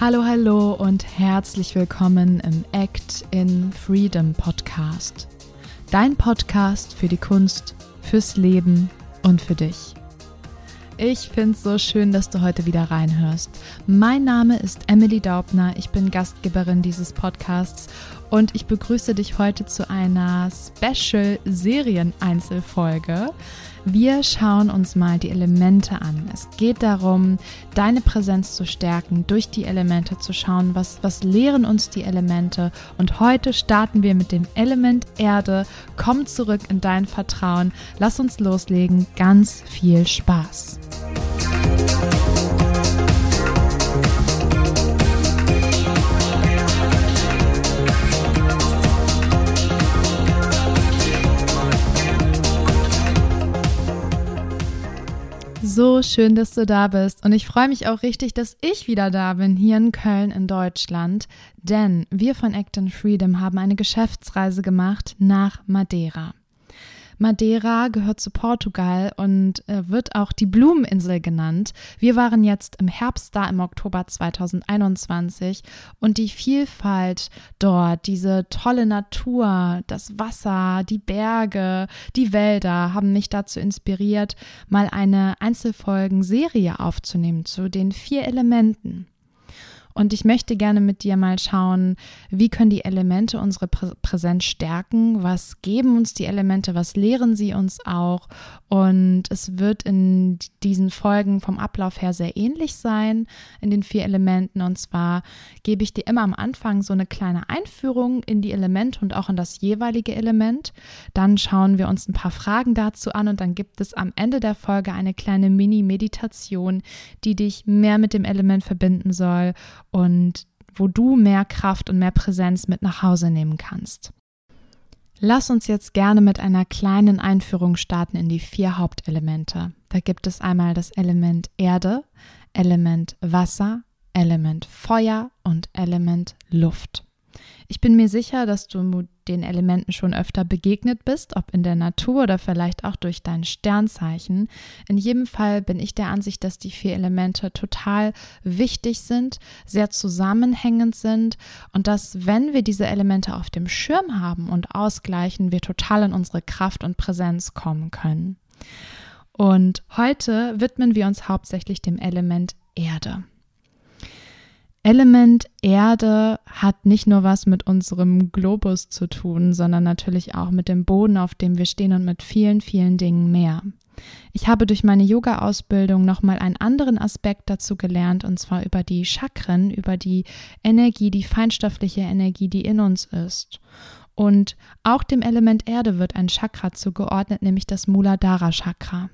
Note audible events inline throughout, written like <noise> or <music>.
Hallo, hallo und herzlich willkommen im Act in Freedom Podcast. Dein Podcast für die Kunst, fürs Leben und für dich. Ich finde es so schön, dass du heute wieder reinhörst. Mein Name ist Emily Daubner, ich bin Gastgeberin dieses Podcasts und ich begrüße dich heute zu einer Special-Serien-Einzelfolge. Wir schauen uns mal die Elemente an. Es geht darum, deine Präsenz zu stärken, durch die Elemente zu schauen, was, was lehren uns die Elemente. Und heute starten wir mit dem Element Erde. Komm zurück in dein Vertrauen. Lass uns loslegen. Ganz viel Spaß. So schön, dass du da bist. Und ich freue mich auch richtig, dass ich wieder da bin, hier in Köln in Deutschland. Denn wir von Act and Freedom haben eine Geschäftsreise gemacht nach Madeira. Madeira gehört zu Portugal und äh, wird auch die Blumeninsel genannt. Wir waren jetzt im Herbst da, im Oktober 2021 und die Vielfalt dort, diese tolle Natur, das Wasser, die Berge, die Wälder haben mich dazu inspiriert, mal eine Einzelfolgen-Serie aufzunehmen zu den vier Elementen. Und ich möchte gerne mit dir mal schauen, wie können die Elemente unsere Prä Präsenz stärken? Was geben uns die Elemente? Was lehren sie uns auch? Und es wird in diesen Folgen vom Ablauf her sehr ähnlich sein in den vier Elementen. Und zwar gebe ich dir immer am Anfang so eine kleine Einführung in die Elemente und auch in das jeweilige Element. Dann schauen wir uns ein paar Fragen dazu an und dann gibt es am Ende der Folge eine kleine Mini-Meditation, die dich mehr mit dem Element verbinden soll und wo du mehr Kraft und mehr Präsenz mit nach Hause nehmen kannst. Lass uns jetzt gerne mit einer kleinen Einführung starten in die vier Hauptelemente. Da gibt es einmal das Element Erde, Element Wasser, Element Feuer und Element Luft. Ich bin mir sicher, dass du den Elementen schon öfter begegnet bist, ob in der Natur oder vielleicht auch durch dein Sternzeichen. In jedem Fall bin ich der Ansicht, dass die vier Elemente total wichtig sind, sehr zusammenhängend sind und dass, wenn wir diese Elemente auf dem Schirm haben und ausgleichen, wir total in unsere Kraft und Präsenz kommen können. Und heute widmen wir uns hauptsächlich dem Element Erde. Element Erde hat nicht nur was mit unserem Globus zu tun, sondern natürlich auch mit dem Boden, auf dem wir stehen und mit vielen, vielen Dingen mehr. Ich habe durch meine Yoga-Ausbildung nochmal einen anderen Aspekt dazu gelernt, und zwar über die Chakren, über die Energie, die feinstoffliche Energie, die in uns ist. Und auch dem Element Erde wird ein Chakra zugeordnet, nämlich das Muladhara Chakra.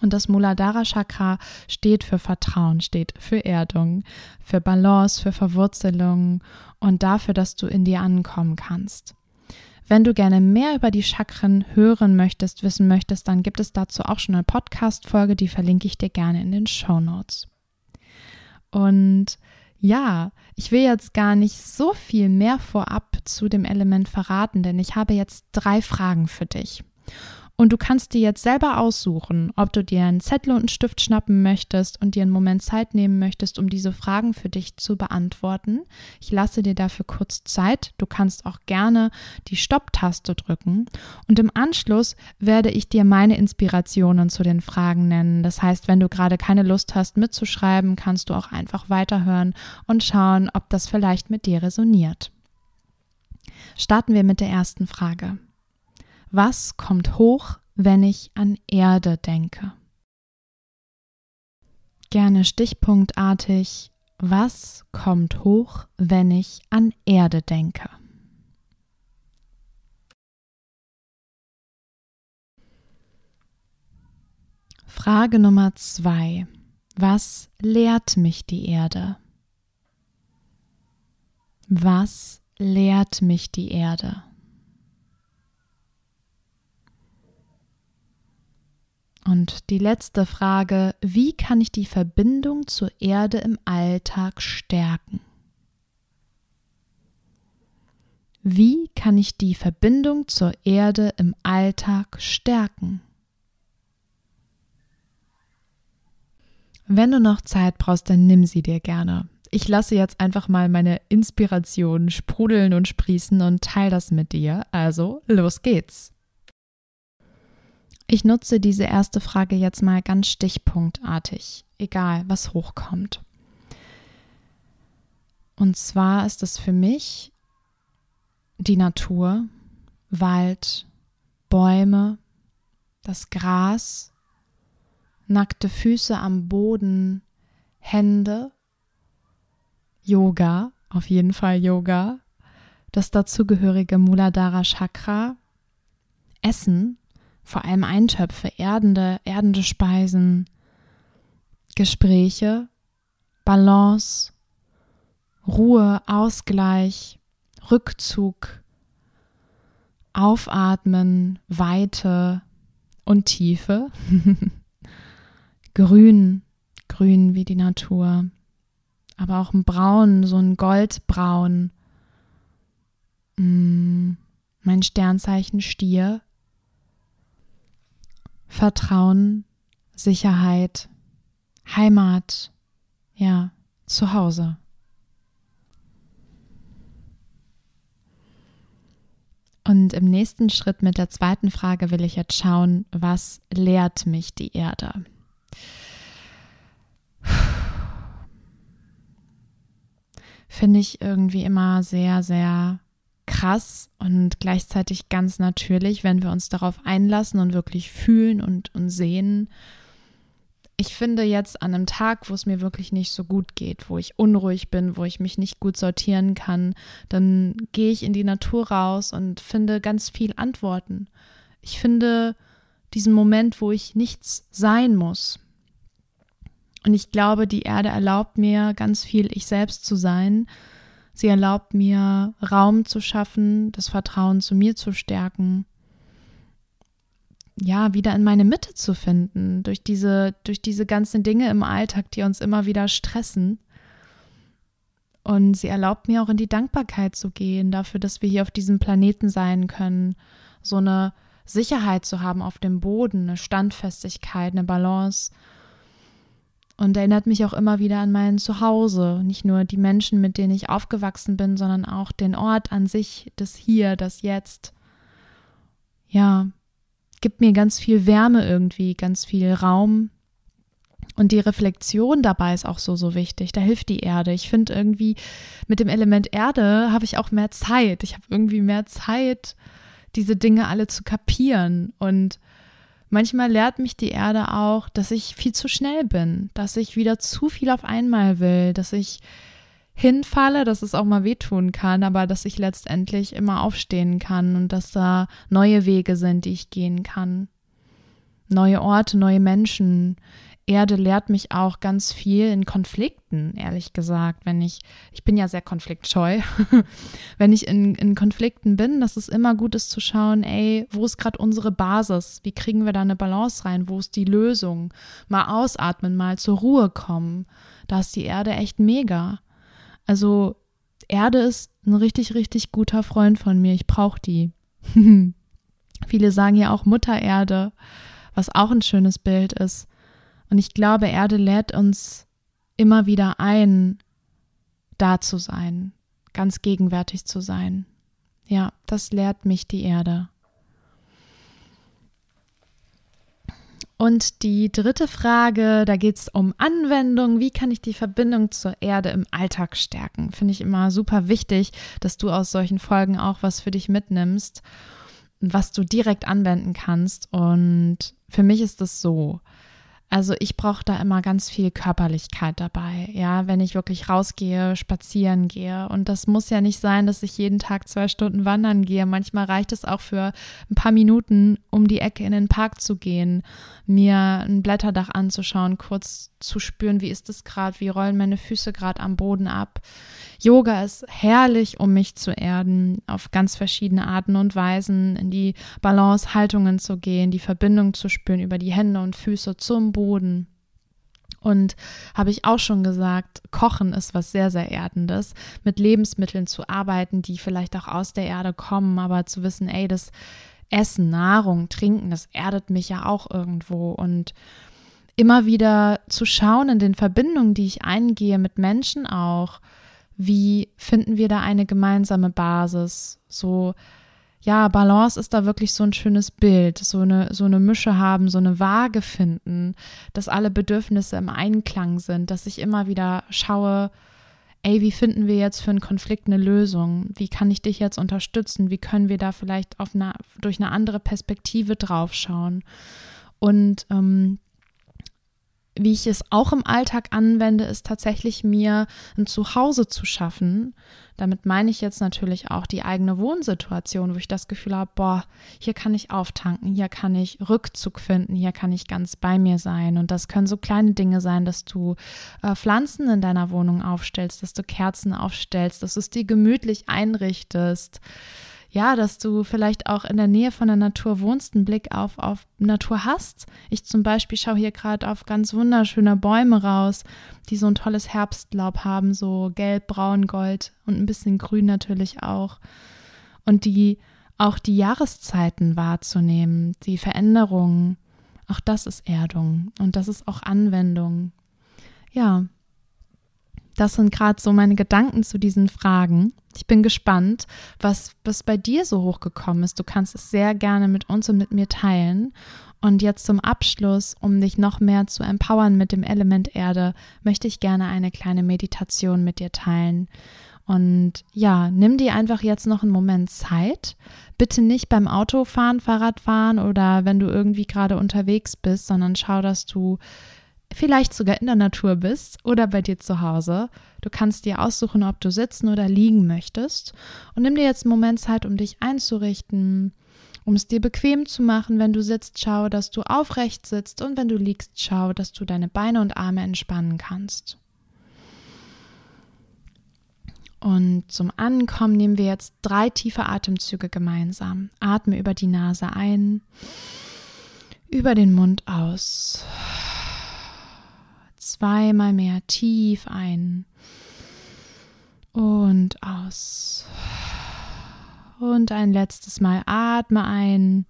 Und das Muladhara Chakra steht für Vertrauen, steht für Erdung, für Balance, für Verwurzelung und dafür, dass du in dir ankommen kannst. Wenn du gerne mehr über die Chakren hören möchtest, wissen möchtest, dann gibt es dazu auch schon eine Podcast-Folge, die verlinke ich dir gerne in den Show Notes. Und ja, ich will jetzt gar nicht so viel mehr vorab zu dem Element verraten, denn ich habe jetzt drei Fragen für dich. Und du kannst dir jetzt selber aussuchen, ob du dir einen Zettel und einen Stift schnappen möchtest und dir einen Moment Zeit nehmen möchtest, um diese Fragen für dich zu beantworten. Ich lasse dir dafür kurz Zeit. Du kannst auch gerne die Stopp-Taste drücken. Und im Anschluss werde ich dir meine Inspirationen zu den Fragen nennen. Das heißt, wenn du gerade keine Lust hast mitzuschreiben, kannst du auch einfach weiterhören und schauen, ob das vielleicht mit dir resoniert. Starten wir mit der ersten Frage. Was kommt hoch, wenn ich an Erde denke? Gerne stichpunktartig. Was kommt hoch, wenn ich an Erde denke? Frage Nummer zwei. Was lehrt mich die Erde? Was lehrt mich die Erde? Und die letzte Frage, wie kann ich die Verbindung zur Erde im Alltag stärken? Wie kann ich die Verbindung zur Erde im Alltag stärken? Wenn du noch Zeit brauchst, dann nimm sie dir gerne. ich lasse jetzt einfach mal meine Inspiration sprudeln und sprießen und teile das mit dir. Also, los geht's. Ich nutze diese erste Frage jetzt mal ganz stichpunktartig, egal was hochkommt. Und zwar ist es für mich die Natur, Wald, Bäume, das Gras, nackte Füße am Boden, Hände, Yoga, auf jeden Fall Yoga, das dazugehörige Muladhara Chakra, Essen, vor allem Eintöpfe, erdende, erdende Speisen, Gespräche, Balance, Ruhe, Ausgleich, Rückzug, Aufatmen, Weite und Tiefe. <laughs> grün, grün wie die Natur, aber auch ein Braun, so ein Goldbraun. Mm, mein Sternzeichen Stier. Vertrauen, Sicherheit, Heimat, ja, Zuhause. Und im nächsten Schritt mit der zweiten Frage will ich jetzt schauen, was lehrt mich die Erde? Finde ich irgendwie immer sehr, sehr krass und gleichzeitig ganz natürlich, wenn wir uns darauf einlassen und wirklich fühlen und, und sehen, ich finde jetzt an einem Tag, wo es mir wirklich nicht so gut geht, wo ich unruhig bin, wo ich mich nicht gut sortieren kann, dann gehe ich in die Natur raus und finde ganz viel Antworten. Ich finde diesen Moment, wo ich nichts sein muss. Und ich glaube, die Erde erlaubt mir ganz viel ich selbst zu sein. Sie erlaubt mir Raum zu schaffen, das Vertrauen zu mir zu stärken ja, wieder in meine Mitte zu finden, durch diese, durch diese ganzen Dinge im Alltag, die uns immer wieder stressen. Und sie erlaubt mir auch in die Dankbarkeit zu gehen, dafür, dass wir hier auf diesem Planeten sein können, so eine Sicherheit zu haben auf dem Boden, eine Standfestigkeit, eine Balance. Und erinnert mich auch immer wieder an mein Zuhause, nicht nur die Menschen, mit denen ich aufgewachsen bin, sondern auch den Ort an sich, das Hier, das Jetzt. Ja, gibt mir ganz viel Wärme irgendwie, ganz viel Raum. Und die Reflexion dabei ist auch so, so wichtig. Da hilft die Erde. Ich finde irgendwie, mit dem Element Erde habe ich auch mehr Zeit. Ich habe irgendwie mehr Zeit, diese Dinge alle zu kapieren. Und manchmal lehrt mich die Erde auch, dass ich viel zu schnell bin, dass ich wieder zu viel auf einmal will, dass ich hinfalle, dass es auch mal wehtun kann, aber dass ich letztendlich immer aufstehen kann und dass da neue Wege sind, die ich gehen kann. Neue Orte, neue Menschen. Erde lehrt mich auch ganz viel in Konflikten, ehrlich gesagt. Wenn ich, ich bin ja sehr konfliktscheu, <laughs> wenn ich in, in Konflikten bin, dass es immer gut ist zu schauen, ey, wo ist gerade unsere Basis? Wie kriegen wir da eine Balance rein? Wo ist die Lösung? Mal ausatmen, mal zur Ruhe kommen. Da ist die Erde echt mega. Also Erde ist ein richtig, richtig guter Freund von mir. Ich brauche die. <laughs> Viele sagen ja auch Mutter Erde, was auch ein schönes Bild ist. Und ich glaube, Erde lädt uns immer wieder ein, da zu sein, ganz gegenwärtig zu sein. Ja, das lehrt mich die Erde. Und die dritte Frage, da geht es um Anwendung. Wie kann ich die Verbindung zur Erde im Alltag stärken? Finde ich immer super wichtig, dass du aus solchen Folgen auch was für dich mitnimmst, was du direkt anwenden kannst. Und für mich ist es so, also ich brauche da immer ganz viel Körperlichkeit dabei, ja, wenn ich wirklich rausgehe, spazieren gehe. Und das muss ja nicht sein, dass ich jeden Tag zwei Stunden wandern gehe. Manchmal reicht es auch für ein paar Minuten, um die Ecke in den Park zu gehen, mir ein Blätterdach anzuschauen, kurz zu spüren, wie ist es gerade, wie rollen meine Füße gerade am Boden ab. Yoga ist herrlich, um mich zu erden, auf ganz verschiedene Arten und Weisen, in die Balance-Haltungen zu gehen, die Verbindung zu spüren über die Hände und Füße zum Boden. Und habe ich auch schon gesagt, Kochen ist was sehr, sehr Erdendes, mit Lebensmitteln zu arbeiten, die vielleicht auch aus der Erde kommen, aber zu wissen, ey, das Essen, Nahrung, Trinken, das erdet mich ja auch irgendwo. Und immer wieder zu schauen in den Verbindungen, die ich eingehe mit Menschen auch, wie finden wir da eine gemeinsame Basis? So, ja, Balance ist da wirklich so ein schönes Bild, so eine, so eine Mische haben, so eine Waage finden, dass alle Bedürfnisse im Einklang sind, dass ich immer wieder schaue, ey, wie finden wir jetzt für einen Konflikt eine Lösung? Wie kann ich dich jetzt unterstützen? Wie können wir da vielleicht auf eine, durch eine andere Perspektive draufschauen? Und ähm, wie ich es auch im Alltag anwende, ist tatsächlich mir ein Zuhause zu schaffen. Damit meine ich jetzt natürlich auch die eigene Wohnsituation, wo ich das Gefühl habe, boah, hier kann ich auftanken, hier kann ich Rückzug finden, hier kann ich ganz bei mir sein. Und das können so kleine Dinge sein, dass du äh, Pflanzen in deiner Wohnung aufstellst, dass du Kerzen aufstellst, dass du es dir gemütlich einrichtest ja, dass du vielleicht auch in der Nähe von der Natur wohnst, einen Blick auf, auf Natur hast. Ich zum Beispiel schaue hier gerade auf ganz wunderschöne Bäume raus, die so ein tolles Herbstlaub haben, so gelb, braun, gold und ein bisschen grün natürlich auch. Und die auch die Jahreszeiten wahrzunehmen, die Veränderungen, auch das ist Erdung und das ist auch Anwendung. Ja, das sind gerade so meine Gedanken zu diesen Fragen. Ich bin gespannt, was, was bei dir so hochgekommen ist. Du kannst es sehr gerne mit uns und mit mir teilen. Und jetzt zum Abschluss, um dich noch mehr zu empowern mit dem Element Erde, möchte ich gerne eine kleine Meditation mit dir teilen. Und ja, nimm dir einfach jetzt noch einen Moment Zeit. Bitte nicht beim Autofahren, Fahrradfahren oder wenn du irgendwie gerade unterwegs bist, sondern schau, dass du vielleicht sogar in der Natur bist oder bei dir zu Hause. Du kannst dir aussuchen, ob du sitzen oder liegen möchtest. Und nimm dir jetzt einen Moment Zeit, um dich einzurichten, um es dir bequem zu machen. Wenn du sitzt, schau, dass du aufrecht sitzt und wenn du liegst, schau, dass du deine Beine und Arme entspannen kannst. Und zum Ankommen nehmen wir jetzt drei tiefe Atemzüge gemeinsam. Atme über die Nase ein, über den Mund aus zweimal mehr tief ein und aus. Und ein letztes Mal atme ein,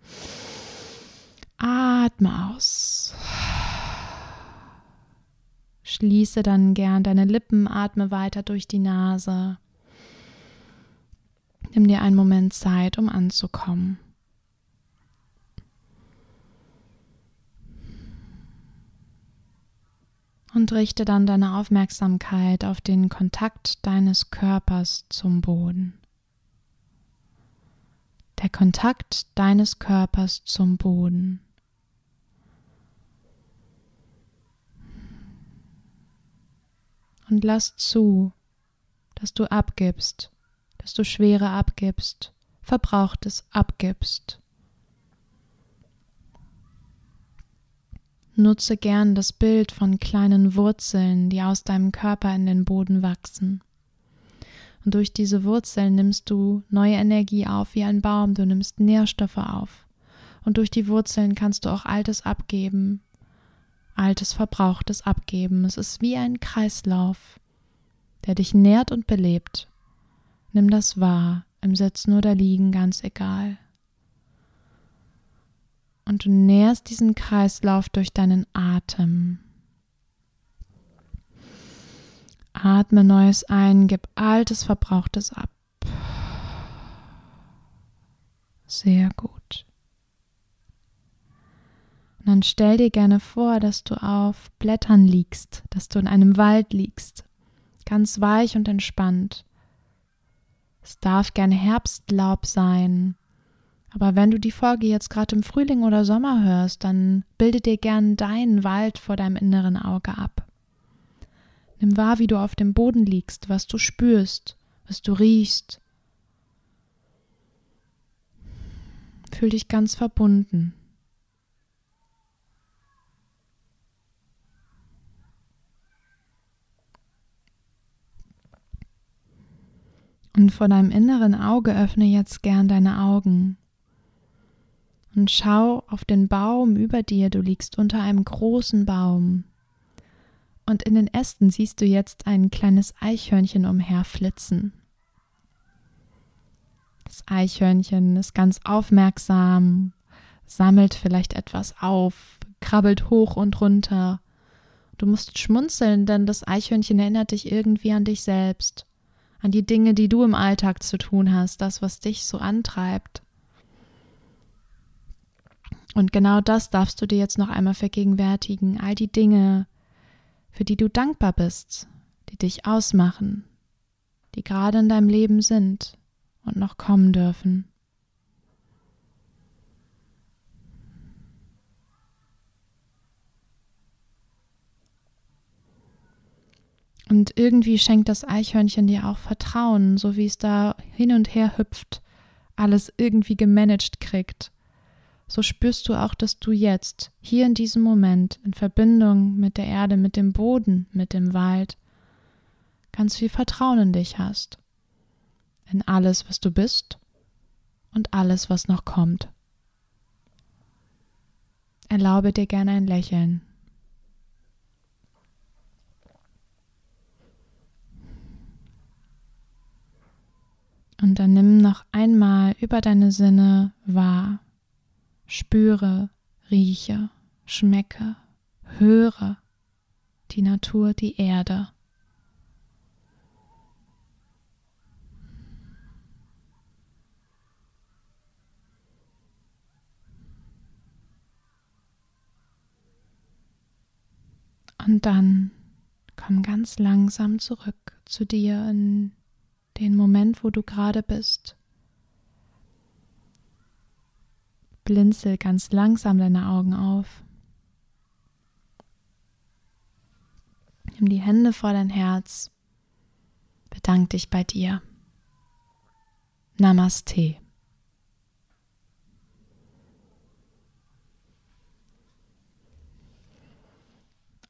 atme aus. Schließe dann gern deine Lippen, atme weiter durch die Nase. Nimm dir einen Moment Zeit, um anzukommen. Und richte dann deine Aufmerksamkeit auf den Kontakt deines Körpers zum Boden. Der Kontakt deines Körpers zum Boden. Und lass zu, dass du abgibst, dass du Schwere abgibst, Verbrauchtes abgibst. Nutze gern das Bild von kleinen Wurzeln, die aus deinem Körper in den Boden wachsen. Und durch diese Wurzeln nimmst du neue Energie auf wie ein Baum, du nimmst Nährstoffe auf. Und durch die Wurzeln kannst du auch Altes abgeben, Altes Verbrauchtes abgeben. Es ist wie ein Kreislauf, der dich nährt und belebt. Nimm das wahr, im Sitzen oder Liegen, ganz egal und du nährst diesen Kreislauf durch deinen Atem. Atme Neues ein, gib Altes, Verbrauchtes ab. Sehr gut. Und dann stell dir gerne vor, dass du auf Blättern liegst, dass du in einem Wald liegst, ganz weich und entspannt. Es darf gerne Herbstlaub sein aber wenn du die Folge jetzt gerade im Frühling oder Sommer hörst, dann bilde dir gern deinen Wald vor deinem inneren Auge ab. Nimm wahr, wie du auf dem Boden liegst, was du spürst, was du riechst. Fühl dich ganz verbunden. Und vor deinem inneren Auge öffne jetzt gern deine Augen und schau auf den Baum über dir. Du liegst unter einem großen Baum. Und in den Ästen siehst du jetzt ein kleines Eichhörnchen umherflitzen. Das Eichhörnchen ist ganz aufmerksam, sammelt vielleicht etwas auf, krabbelt hoch und runter. Du musst schmunzeln, denn das Eichhörnchen erinnert dich irgendwie an dich selbst, an die Dinge, die du im Alltag zu tun hast, das, was dich so antreibt. Und genau das darfst du dir jetzt noch einmal vergegenwärtigen, all die Dinge, für die du dankbar bist, die dich ausmachen, die gerade in deinem Leben sind und noch kommen dürfen. Und irgendwie schenkt das Eichhörnchen dir auch Vertrauen, so wie es da hin und her hüpft, alles irgendwie gemanagt kriegt. So spürst du auch, dass du jetzt, hier in diesem Moment, in Verbindung mit der Erde, mit dem Boden, mit dem Wald, ganz viel Vertrauen in dich hast. In alles, was du bist und alles, was noch kommt. Erlaube dir gerne ein Lächeln. Und dann nimm noch einmal über deine Sinne wahr. Spüre, rieche, schmecke, höre die Natur, die Erde. Und dann komm ganz langsam zurück zu dir in den Moment, wo du gerade bist. Blinzel ganz langsam deine Augen auf. Nimm die Hände vor dein Herz. Bedank dich bei dir. Namaste.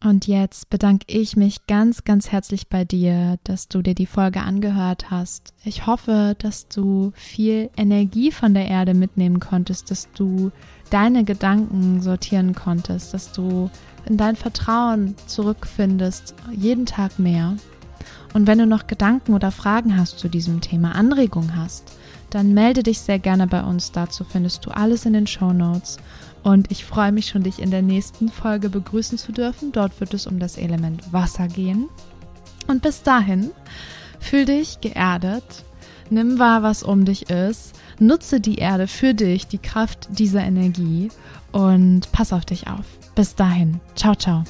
Und jetzt bedanke ich mich ganz, ganz herzlich bei dir, dass du dir die Folge angehört hast. Ich hoffe, dass du viel Energie von der Erde mitnehmen konntest, dass du deine Gedanken sortieren konntest, dass du in dein Vertrauen zurückfindest, jeden Tag mehr. Und wenn du noch Gedanken oder Fragen hast zu diesem Thema, Anregungen hast, dann melde dich sehr gerne bei uns. Dazu findest du alles in den Show Notes. Und ich freue mich schon, dich in der nächsten Folge begrüßen zu dürfen. Dort wird es um das Element Wasser gehen. Und bis dahin, fühl dich geerdet, nimm wahr, was um dich ist, nutze die Erde für dich, die Kraft dieser Energie und pass auf dich auf. Bis dahin, ciao, ciao.